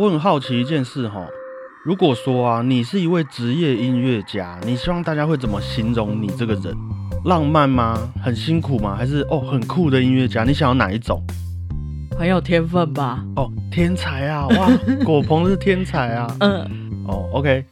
我很好奇一件事哈，如果说啊，你是一位职业音乐家，你希望大家会怎么形容你这个人？浪漫吗？很辛苦吗？还是哦很酷的音乐家？你想要哪一种？很有天分吧？哦，天才啊！哇，果鹏是天才啊！嗯，哦，OK。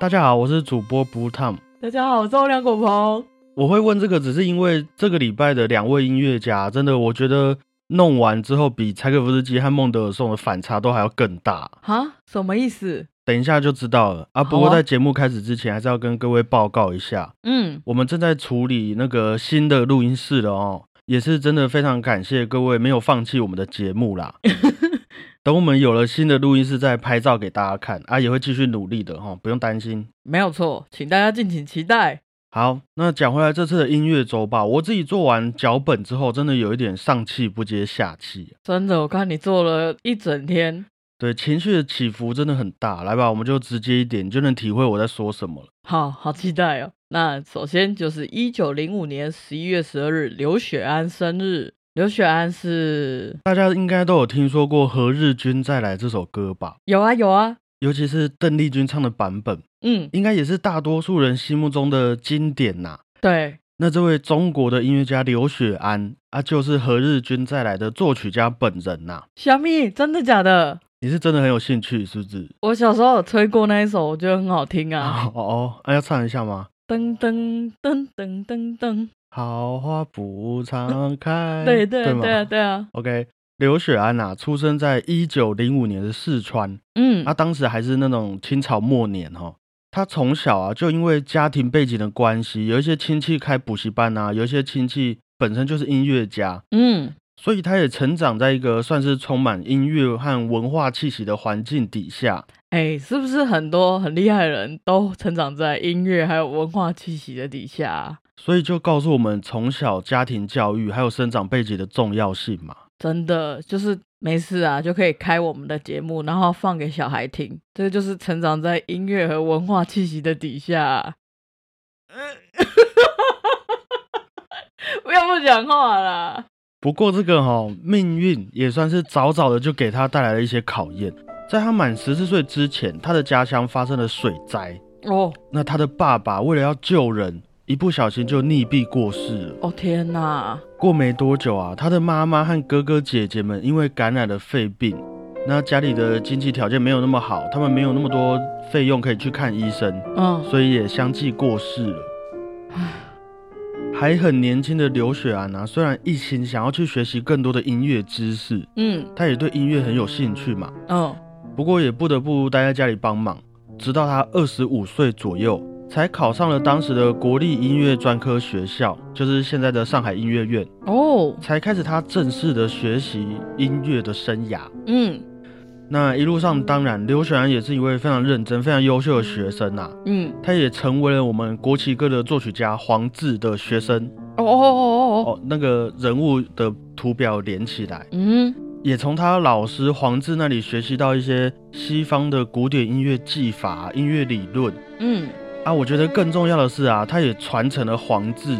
大家好，我是主播 Blue Tom。大家好，我是欧良果鹏。我会问这个，只是因为这个礼拜的两位音乐家，真的我觉得弄完之后，比柴可夫斯基和孟德尔颂的反差都还要更大。哈？什么意思？等一下就知道了啊！不过在节目开始之前，还是要跟各位报告一下，嗯，我们正在处理那个新的录音室了哦，也是真的非常感谢各位没有放弃我们的节目啦。等我们有了新的录音室，再拍照给大家看啊，也会继续努力的哈，不用担心。没有错，请大家敬请期待。好，那讲回来这次的音乐周报，我自己做完脚本之后，真的有一点上气不接下气。真的，我看你做了一整天，对，情绪的起伏真的很大。来吧，我们就直接一点，你就能体会我在说什么了。好好期待哦。那首先就是一九零五年十一月十二日，刘雪安生日。刘雪安是大家应该都有听说过《何日君再来》这首歌吧？有啊，有啊。尤其是邓丽君唱的版本，嗯，应该也是大多数人心目中的经典呐。对，那这位中国的音乐家刘雪安啊，就是《何日君再来》的作曲家本人呐。小米，真的假的？你是真的很有兴趣，是不是？我小时候有吹过那一首，我觉得很好听啊。哦哦，那要唱一下吗？噔噔噔噔噔噔，好花不常开。对对对对啊对啊。OK。刘雪安呐，出生在一九零五年的四川，嗯，他当时还是那种清朝末年哈。他从小啊，就因为家庭背景的关系，有一些亲戚开补习班啊，有一些亲戚本身就是音乐家，嗯，所以他也成长在一个算是充满音乐和文化气息的环境底下。哎，是不是很多很厉害的人都成长在音乐还有文化气息的底下？所以就告诉我们，从小家庭教育还有生长背景的重要性嘛。真的就是没事啊，就可以开我们的节目，然后放给小孩听。这就是成长在音乐和文化气息的底下。不要不讲话啦！不过这个哈命运也算是早早的就给他带来了一些考验。在他满十四岁之前，他的家乡发生了水灾哦。那他的爸爸为了要救人，一不小心就溺毙过世了。哦天哪！过没多久啊，他的妈妈和哥哥姐姐们因为感染了肺病，那家里的经济条件没有那么好，他们没有那么多费用可以去看医生，嗯，所以也相继过世了。唉，还很年轻的刘雪安啊，虽然一心想要去学习更多的音乐知识，嗯，他也对音乐很有兴趣嘛，嗯，不过也不得不待在家里帮忙，直到他二十五岁左右。才考上了当时的国立音乐专科学校，就是现在的上海音乐院哦，才开始他正式的学习音乐的生涯。嗯，那一路上，当然刘雪安也是一位非常认真、非常优秀的学生呐。嗯，他也成为了我们国旗歌的作曲家黄志的学生。哦哦哦哦哦，那个人物的图表连起来，嗯，也从他老师黄志那里学习到一些西方的古典音乐技法、音乐理论。嗯。啊，我觉得更重要的是啊，他也传承了黄志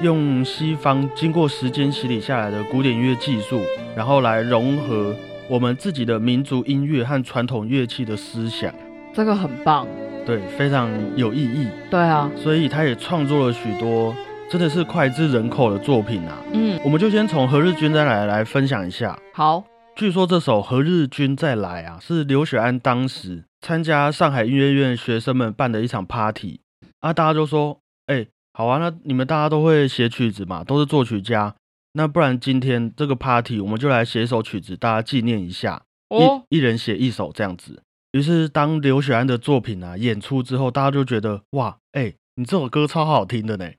用西方经过时间洗礼下来的古典音乐技术，然后来融合我们自己的民族音乐和传统乐器的思想，这个很棒，对，非常有意义。对啊，所以他也创作了许多真的是脍炙人口的作品啊。嗯，我们就先从《何日君再来》来分享一下。好，据说这首《何日君再来》啊，是刘雪安当时参加上海音乐院学生们办的一场 party 啊，大家就说，哎、好啊，那你们大家都会写曲子嘛，都是作曲家，那不然今天这个 party 我们就来写一首曲子，大家纪念一下，哦，一一人写一首这样子。于是当刘雪安的作品啊演出之后，大家就觉得，哇，哎、你这首歌超好听的呢。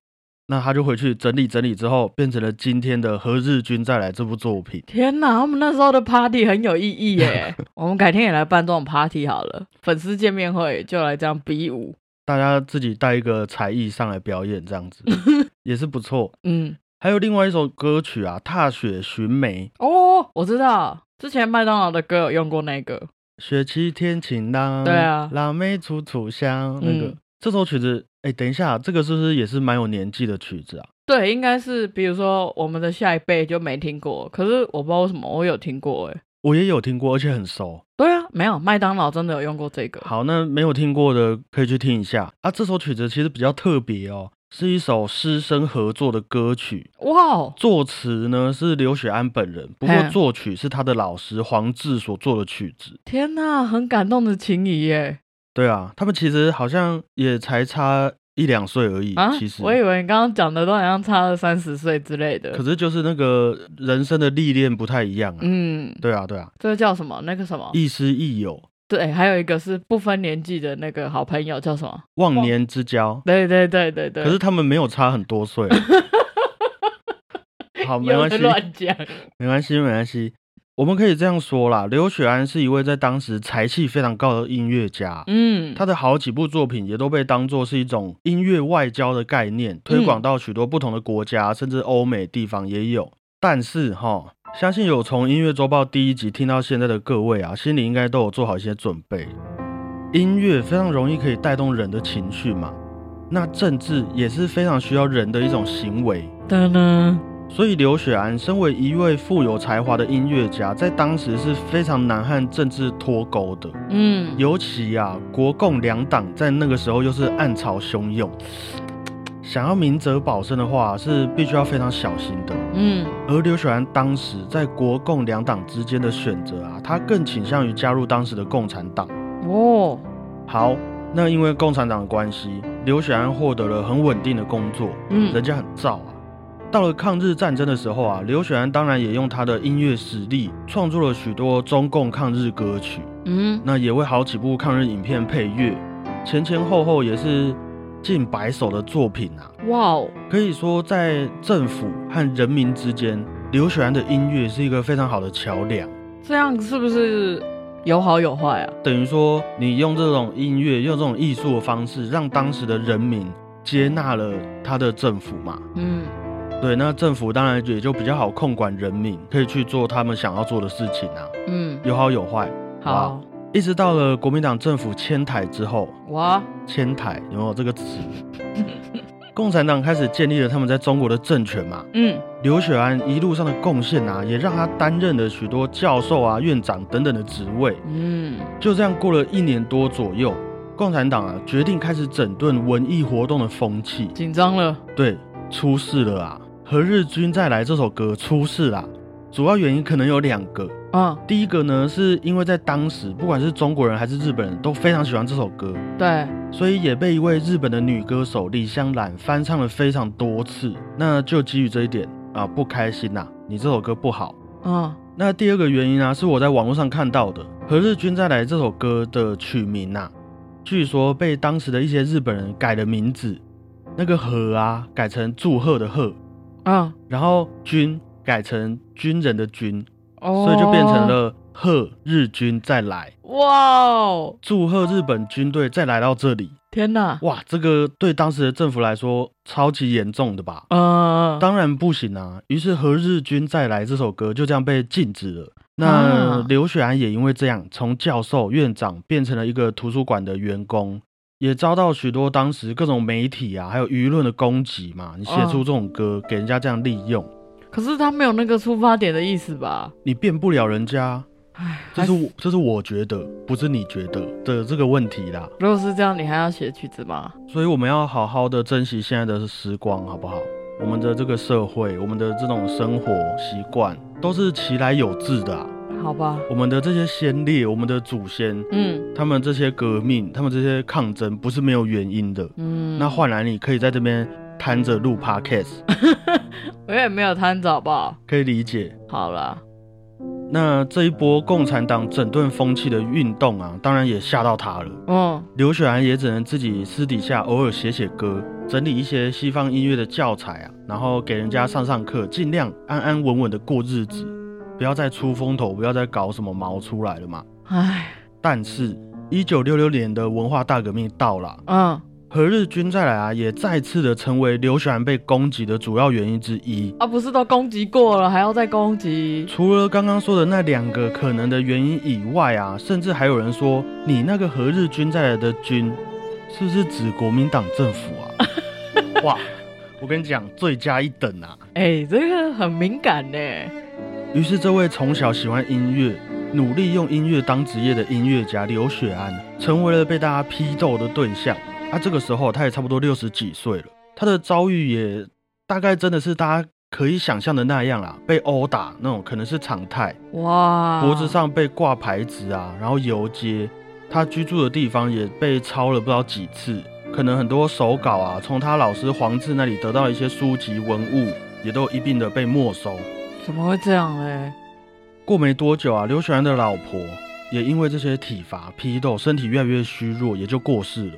那他就回去整理整理之后，变成了今天的《何日君再来》这部作品。天哪，他们那时候的 party 很有意义耶！我们改天也来办这种 party 好了，粉丝见面会就来这样比武。大家自己带一个才艺上来表演，这样子 也是不错。嗯，还有另外一首歌曲啊，《踏雪寻梅》，哦，我知道，之前麦当劳的歌有用过那个。雪凄天晴朗，对啊腊梅处处香。那个、嗯这首曲子哎，等一下，这个是不是也是蛮有年纪的曲子啊？对，应该是，比如说我们的下一辈就没听过，可是我不知道为什么我有听过，哎，我也有听过，而且很熟。对啊，没有麦当劳真的有用过这个。好，那没有听过的可以去听一下啊。这首曲子其实比较特别哦，是一首师生合作的歌曲。哇哦，作词呢是刘雪安本人，不过作曲是他的老师黄志所做的曲子。天哪，很感动的情谊耶。对啊，他们其实好像也才差一两岁而已。其实我以为你刚刚讲的都好像差了三十岁之类的。可是就是那个人生的历练不太一样啊。嗯，对啊，对啊。这个叫什么？那个什么？亦师亦友。对，还有一个是不分年纪的那个好朋友，叫什么？忘年之交。对对对对对。可是他们没有差很多岁。好，没关系。乱讲。没关系，没关系。我们可以这样说啦，刘雪安是一位在当时才气非常高的音乐家。嗯，他的好几部作品也都被当作是一种音乐外交的概念，推广到许多不同的国家，甚至欧美地方也有。但是哈，相信有从音乐周报第一集听到现在的各位啊，心里应该都有做好一些准备。音乐非常容易可以带动人的情绪嘛，那政治也是非常需要人的一种行为。的呢。所以刘雪安身为一位富有才华的音乐家，在当时是非常难和政治脱钩的。嗯，尤其啊，国共两党在那个时候又是暗潮汹涌，想要明哲保身的话，是必须要非常小心的。嗯，而刘雪安当时在国共两党之间的选择啊，他更倾向于加入当时的共产党。哦，好，那因为共产党的关系，刘雪安获得了很稳定的工作。嗯，人家很燥啊。到了抗日战争的时候啊，刘雪安当然也用他的音乐实力创作了许多中共抗日歌曲，嗯，那也为好几部抗日影片配乐，前前后后也是近百首的作品啊。哇哦，可以说在政府和人民之间，刘雪安的音乐是一个非常好的桥梁。这样是不是有好有坏啊？等于说你用这种音乐，用这种艺术的方式，让当时的人民接纳了他的政府嘛？嗯。对，那政府当然也就比较好控管人民，可以去做他们想要做的事情啊。嗯，有好有坏。好，一直到了国民党政府迁台之后，哇，迁台有没有这个词？共产党开始建立了他们在中国的政权嘛。嗯，刘雪安一路上的贡献啊，也让他担任了许多教授啊、院长等等的职位。嗯，就这样过了一年多左右，共产党啊决定开始整顿文艺活动的风气，紧张了。对，出事了啊！何日君再来这首歌出事啦，主要原因可能有两个。嗯，第一个呢，是因为在当时，不管是中国人还是日本人都非常喜欢这首歌，对，所以也被一位日本的女歌手李香兰翻唱了非常多次。那就基于这一点啊，不开心呐，你这首歌不好。嗯，那第二个原因呢，是我在网络上看到的，何日君再来这首歌的曲名呐，据说被当时的一些日本人改了名字，那个和啊改成祝贺的贺。啊，然后军改成军人的军，所以就变成了贺日军再来。哇哦！祝贺日本军队再来到这里。天哪！哇，这个对当时的政府来说超级严重的吧？嗯，当然不行啊。于是《何日军再来》这首歌就这样被禁止了。那刘雪安也因为这样，从教授、院长变成了一个图书馆的员工。也遭到许多当时各种媒体啊，还有舆论的攻击嘛。你写出这种歌，给人家这样利用，可是他没有那个出发点的意思吧？你变不了人家，唉，这是我，这是我觉得，不是你觉得的这个问题啦。如果是这样，你还要写曲子吗？所以我们要好好的珍惜现在的时光，好不好？我们的这个社会，我们的这种生活习惯，都是其来有自的。好吧，我们的这些先烈，我们的祖先，嗯，他们这些革命，他们这些抗争，不是没有原因的，嗯。那换来你可以在这边摊着录 podcast，我也没有摊着，好不好？可以理解。好了，那这一波共产党整顿风气的运动啊，当然也吓到他了。嗯，刘雪安也只能自己私底下偶尔写写歌，整理一些西方音乐的教材啊，然后给人家上上课，尽量安安稳稳的过日子。不要再出风头，不要再搞什么毛出来了嘛。唉，但是，一九六六年的文化大革命到了，嗯，何日君再来啊，也再次的成为刘雪兰被攻击的主要原因之一。啊，不是都攻击过了，还要再攻击？除了刚刚说的那两个可能的原因以外啊，甚至还有人说，你那个何日君再来的军，是不是指国民党政府啊？哇，我跟你讲，罪加一等啊！哎，这个很敏感呢。于是，这位从小喜欢音乐、努力用音乐当职业的音乐家刘雪安，成为了被大家批斗的对象。啊，这个时候他也差不多六十几岁了，他的遭遇也大概真的是大家可以想象的那样啦，被殴打那种可能是常态。哇，脖子上被挂牌子啊，然后游街，他居住的地方也被抄了不知道几次，可能很多手稿啊，从他老师黄志那里得到一些书籍文物，也都一并的被没收。怎么会这样嘞？过没多久啊，刘雪安的老婆也因为这些体罚批斗，身体越来越虚弱，也就过世了。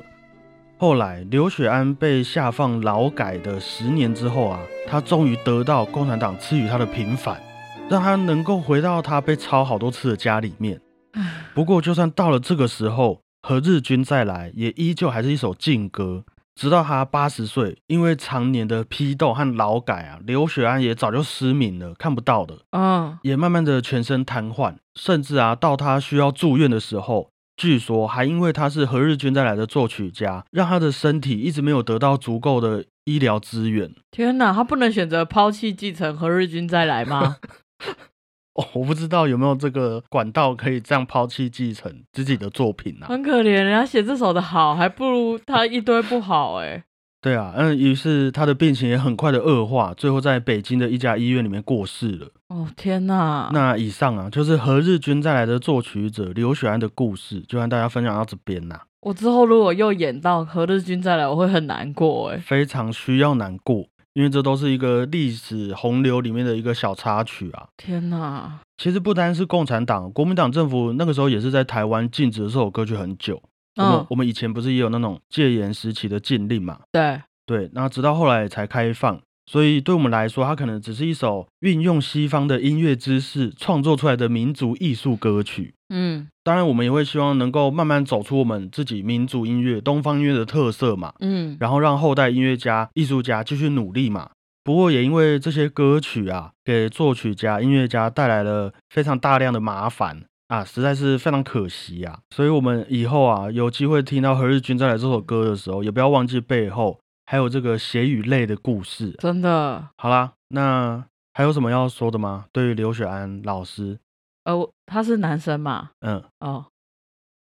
后来，刘雪安被下放劳改的十年之后啊，他终于得到共产党赐予他的平反，让他能够回到他被抄好多次的家里面。不过，就算到了这个时候，和日军再来，也依旧还是一首禁歌。直到他八十岁，因为常年的批斗和劳改啊，刘雪安也早就失明了，看不到的，嗯，也慢慢的全身瘫痪，甚至啊，到他需要住院的时候，据说还因为他是何日君带来的作曲家，让他的身体一直没有得到足够的医疗资源。天哪，他不能选择抛弃继承何日君再来吗？哦，我不知道有没有这个管道可以这样抛弃继承自己的作品啊？很可怜，人家写这首的好，还不如他一堆不好哎。对啊，嗯，于是他的病情也很快的恶化，最后在北京的一家医院里面过世了。哦天哪！那以上啊，就是何日君再来的作曲者刘雪安的故事，就跟大家分享到这边啦。我之后如果又演到何日君再来，我会很难过哎，非常需要难过。因为这都是一个历史洪流里面的一个小插曲啊！天哪，其实不单是共产党，国民党政府那个时候也是在台湾禁止这首歌曲很久。嗯，我们以前不是也有那种戒严时期的禁令嘛？对对，那直到后来才开放。所以对我们来说，它可能只是一首运用西方的音乐知识创作出来的民族艺术歌曲。嗯，当然，我们也会希望能够慢慢走出我们自己民族音乐、东方音乐的特色嘛。嗯，然后让后代音乐家、艺术家继续努力嘛。不过也因为这些歌曲啊，给作曲家、音乐家带来了非常大量的麻烦啊，实在是非常可惜啊。所以，我们以后啊，有机会听到何日君再来这首歌的时候，也不要忘记背后。还有这个血与泪的故事，真的。好啦，那还有什么要说的吗？对于刘雪安老师，呃，他是男生嘛？嗯，哦，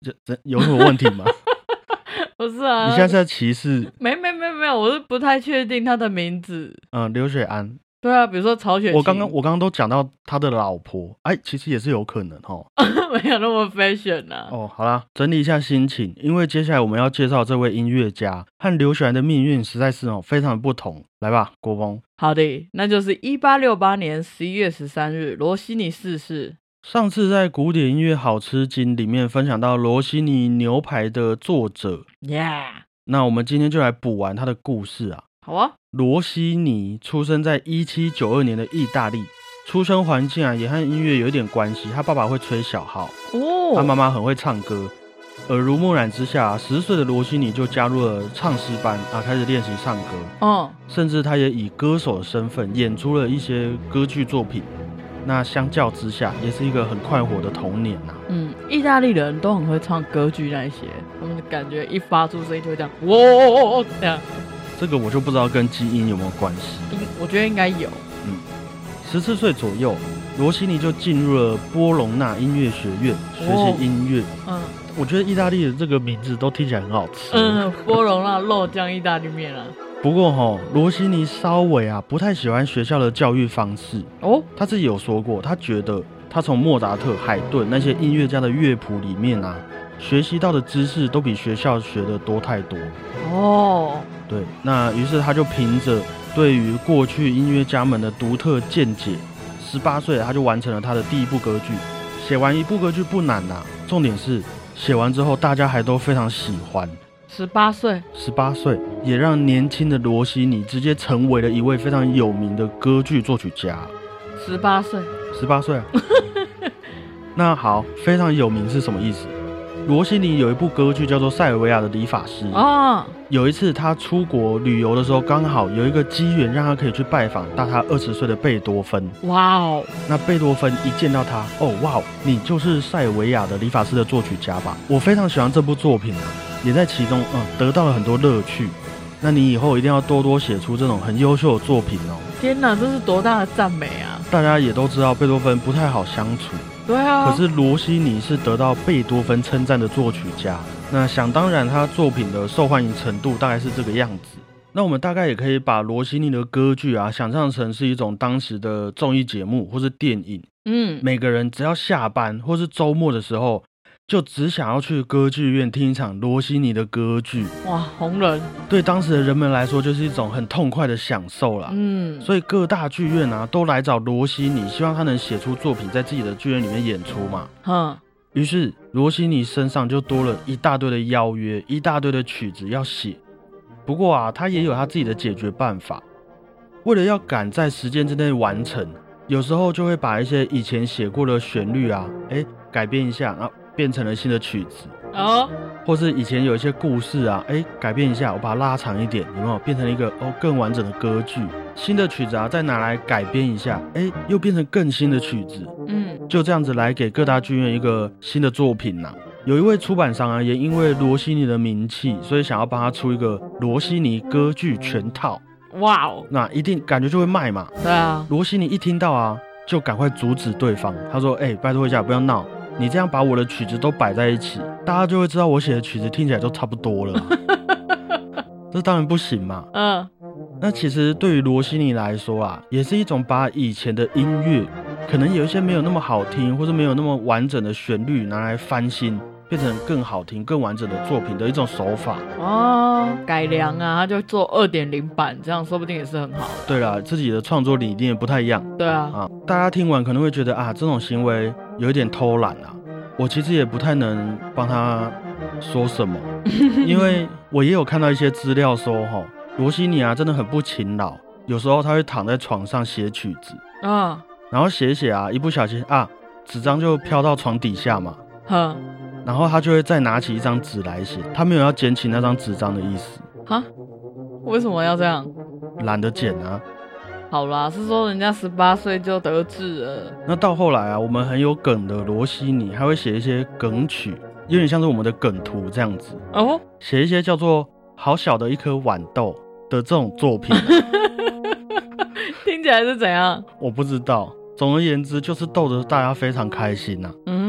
这这有什么问题吗？不是啊，你现在是在歧视？没没没没有，我是不太确定他的名字。嗯，刘雪安。对啊，比如说曹雪芹，我刚刚我刚刚都讲到他的老婆，哎，其实也是有可能哦，没有那么 fashion 呐。哦，好啦，整理一下心情，因为接下来我们要介绍这位音乐家和刘雪兰的命运实在是哦非常不同。来吧，国风。好的，那就是一八六八年十一月十三日，罗西尼逝世。上次在古典音乐好吃惊里面分享到罗西尼牛排的作者，Yeah，那我们今天就来补完他的故事啊。好啊。罗西尼出生在一七九二年的意大利，出生环境啊也和音乐有一点关系。他爸爸会吹小号，哦，他妈妈很会唱歌。耳濡目染之下，十岁的罗西尼就加入了唱诗班啊，开始练习唱歌。哦，甚至他也以歌手的身份演出了一些歌剧作品。那相较之下，也是一个很快活的童年呐。嗯，意大利人都很会唱歌剧那些，他们感觉一发出声音就会这样，哇，这样。这个我就不知道跟基因有没有关系。应我觉得应该有。嗯，十四岁左右，罗西尼就进入了波隆纳音乐学院学习音乐。嗯，我觉得意大利的这个名字都听起来很好吃。嗯，波隆纳肉酱意大利面啊。不过哈，罗西尼稍微啊不太喜欢学校的教育方式。哦，他自己有说过，他觉得他从莫扎特、海顿那些音乐家的乐谱里面啊。学习到的知识都比学校学的多太多哦。对，那于是他就凭着对于过去音乐家们的独特见解，十八岁他就完成了他的第一部歌剧。写完一部歌剧不难呐，重点是写完之后大家还都非常喜欢。十八岁，十八岁也让年轻的罗西尼直接成为了一位非常有名的歌剧作曲家。十八岁，十八岁啊。那好，非常有名是什么意思？罗西尼有一部歌剧叫做《塞尔维亚的理发师》啊。有一次他出国旅游的时候，刚好有一个机缘让他可以去拜访大他二十岁的贝多芬。哇哦！那贝多芬一见到他，哦哇哦，你就是塞尔维亚的理发师的作曲家吧？我非常喜欢这部作品啊。也在其中嗯得到了很多乐趣。那你以后一定要多多写出这种很优秀的作品哦。天哪，这是多大的赞美啊！大家也都知道贝多芬不太好相处，对啊。可是罗西尼是得到贝多芬称赞的作曲家，那想当然他作品的受欢迎程度大概是这个样子。那我们大概也可以把罗西尼的歌剧啊想象成是一种当时的综艺节目或是电影。嗯，每个人只要下班或是周末的时候。就只想要去歌剧院听一场罗西尼的歌剧，哇，红人！对当时的人们来说，就是一种很痛快的享受啦。嗯，所以各大剧院啊，都来找罗西尼，希望他能写出作品，在自己的剧院里面演出嘛。哼，于是罗西尼身上就多了一大堆的邀约，一大堆的曲子要写。不过啊，他也有他自己的解决办法，为了要赶在时间之内完成，有时候就会把一些以前写过的旋律啊，哎，改编一下啊。变成了新的曲子哦，或是以前有一些故事啊，哎，改变一下，我把它拉长一点，有没有变成一个哦更完整的歌剧？新的曲子啊，再拿来改编一下，哎，又变成更新的曲子。嗯，就这样子来给各大剧院一个新的作品呐。有一位出版商啊，也因为罗西尼的名气，所以想要帮他出一个罗西尼歌剧全套。哇哦，那一定感觉就会卖嘛。对啊，罗西尼一听到啊，就赶快阻止对方，他说：“哎，拜托一下，不要闹。”你这样把我的曲子都摆在一起，大家就会知道我写的曲子听起来都差不多了。这当然不行嘛。嗯，那其实对于罗西尼来说啊，也是一种把以前的音乐，可能有一些没有那么好听，或者没有那么完整的旋律拿来翻新。变成更好听、更完整的作品的一种手法哦，改良啊，他就做二点零版，这样说不定也是很好。对了，自己的创作理念不太一样。对啊，啊，大家听完可能会觉得啊，这种行为有一点偷懒啊。我其实也不太能帮他说什么，因为我也有看到一些资料说，哈，罗西尼啊真的很不勤劳，有时候他会躺在床上写曲子，啊，然后写一写啊，一不小心啊，纸张就飘到床底下嘛，哼。然后他就会再拿起一张纸来写，他没有要捡起那张纸张的意思。哈？为什么要这样？懒得捡啊。好啦，是说人家十八岁就得志了。那到后来啊，我们很有梗的罗西尼还会写一些梗曲，有点像是我们的梗图这样子。哦。写一些叫做“好小的一颗豌豆”的这种作品。听起来是怎样？我不知道。总而言之，就是逗得大家非常开心呐。嗯。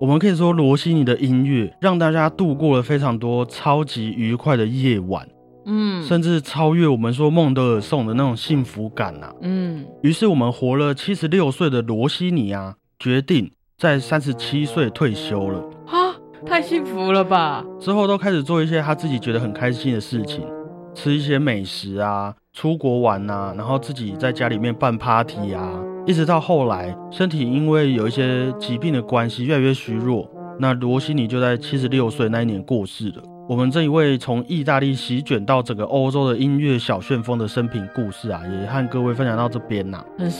我们可以说，罗西尼的音乐让大家度过了非常多超级愉快的夜晚，嗯，甚至超越我们说孟德尔颂的那种幸福感呐，嗯。于是，我们活了七十六岁的罗西尼啊，决定在三十七岁退休了。啊，太幸福了吧！之后都开始做一些他自己觉得很开心的事情，吃一些美食啊，出国玩啊，然后自己在家里面办 party 啊。一直到后来，身体因为有一些疾病的关系，越来越虚弱。那罗西尼就在七十六岁那一年过世了。我们这一位从意大利席卷到整个欧洲的音乐小旋风的生平故事啊，也和各位分享到这边呐。很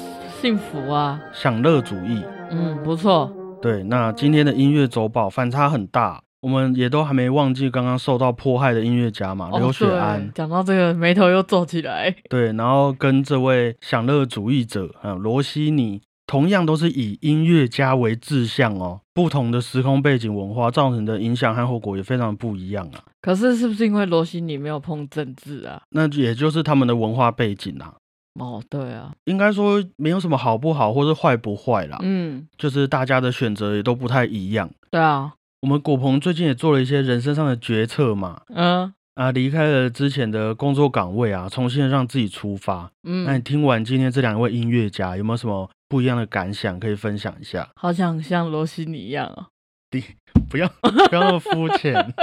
幸福啊，享乐主义，嗯，不错。对，那今天的音乐周报反差很大。我们也都还没忘记刚刚受到迫害的音乐家嘛，刘雪安。讲到这个，眉头又皱起来。对，然后跟这位享乐主义者啊，罗西尼，同样都是以音乐家为志向哦。不同的时空背景文化造成的影响和后果也非常不一样啊。可是，是不是因为罗西尼没有碰政治啊？那也就是他们的文化背景啊。哦，对啊，应该说没有什么好不好，或是坏不坏啦。嗯，就是大家的选择也都不太一样。对啊。我们果鹏最近也做了一些人生上的决策嘛，嗯啊，离开了之前的工作岗位啊，重新让自己出发。嗯，那你听完今天这两位音乐家，有没有什么不一样的感想可以分享一下？好想像罗西尼一样哦，第不要不要那么肤浅，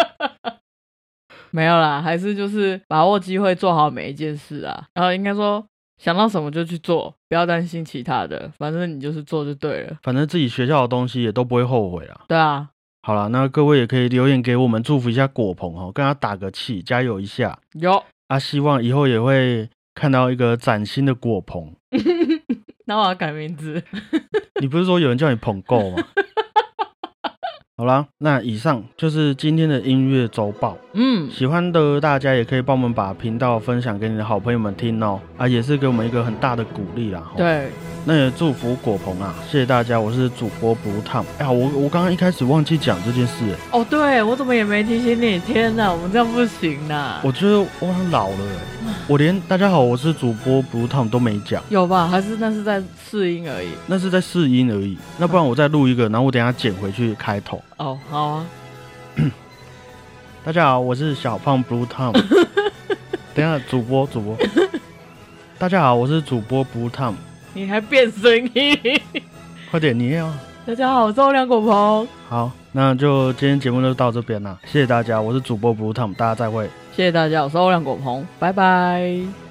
没有啦，还是就是把握机会做好每一件事啊。然后应该说想到什么就去做，不要担心其他的，反正你就是做就对了。反正自己学校的东西也都不会后悔啊。对啊。好了，那各位也可以留言给我们，祝福一下果鹏哦，跟他打个气，加油一下。有啊，希望以后也会看到一个崭新的果鹏。那我要改名字。你不是说有人叫你捧够吗？好啦，那以上就是今天的音乐周报。嗯，喜欢的大家也可以帮我们把频道分享给你的好朋友们听哦，啊，也是给我们一个很大的鼓励啦。吼，对，那也祝福果鹏啊，谢谢大家，我是主播 Blue Tom。哎呀，我我刚刚一开始忘记讲这件事，哎，哦，对我怎么也没提醒你？天哪，我们这样不行呐！我觉得我很老了，哎，我连大家好，我是主播 Blue Tom 都没讲，有吧？还是那是在试音而已？那是在试音而已。那不然我再录一个，然后我等一下剪回去开头。哦，好啊。大家好，我是小胖 Blue Tom。等一下，主播主播。大家好，我是主播 Blue Tom。你还变声音？快点，你也要。大家好，我是欧良果鹏。好，那就今天节目就到这边了，谢谢大家，我是主播 Blue Tom，大家再会。谢谢大家，我是欧良果鹏，拜拜。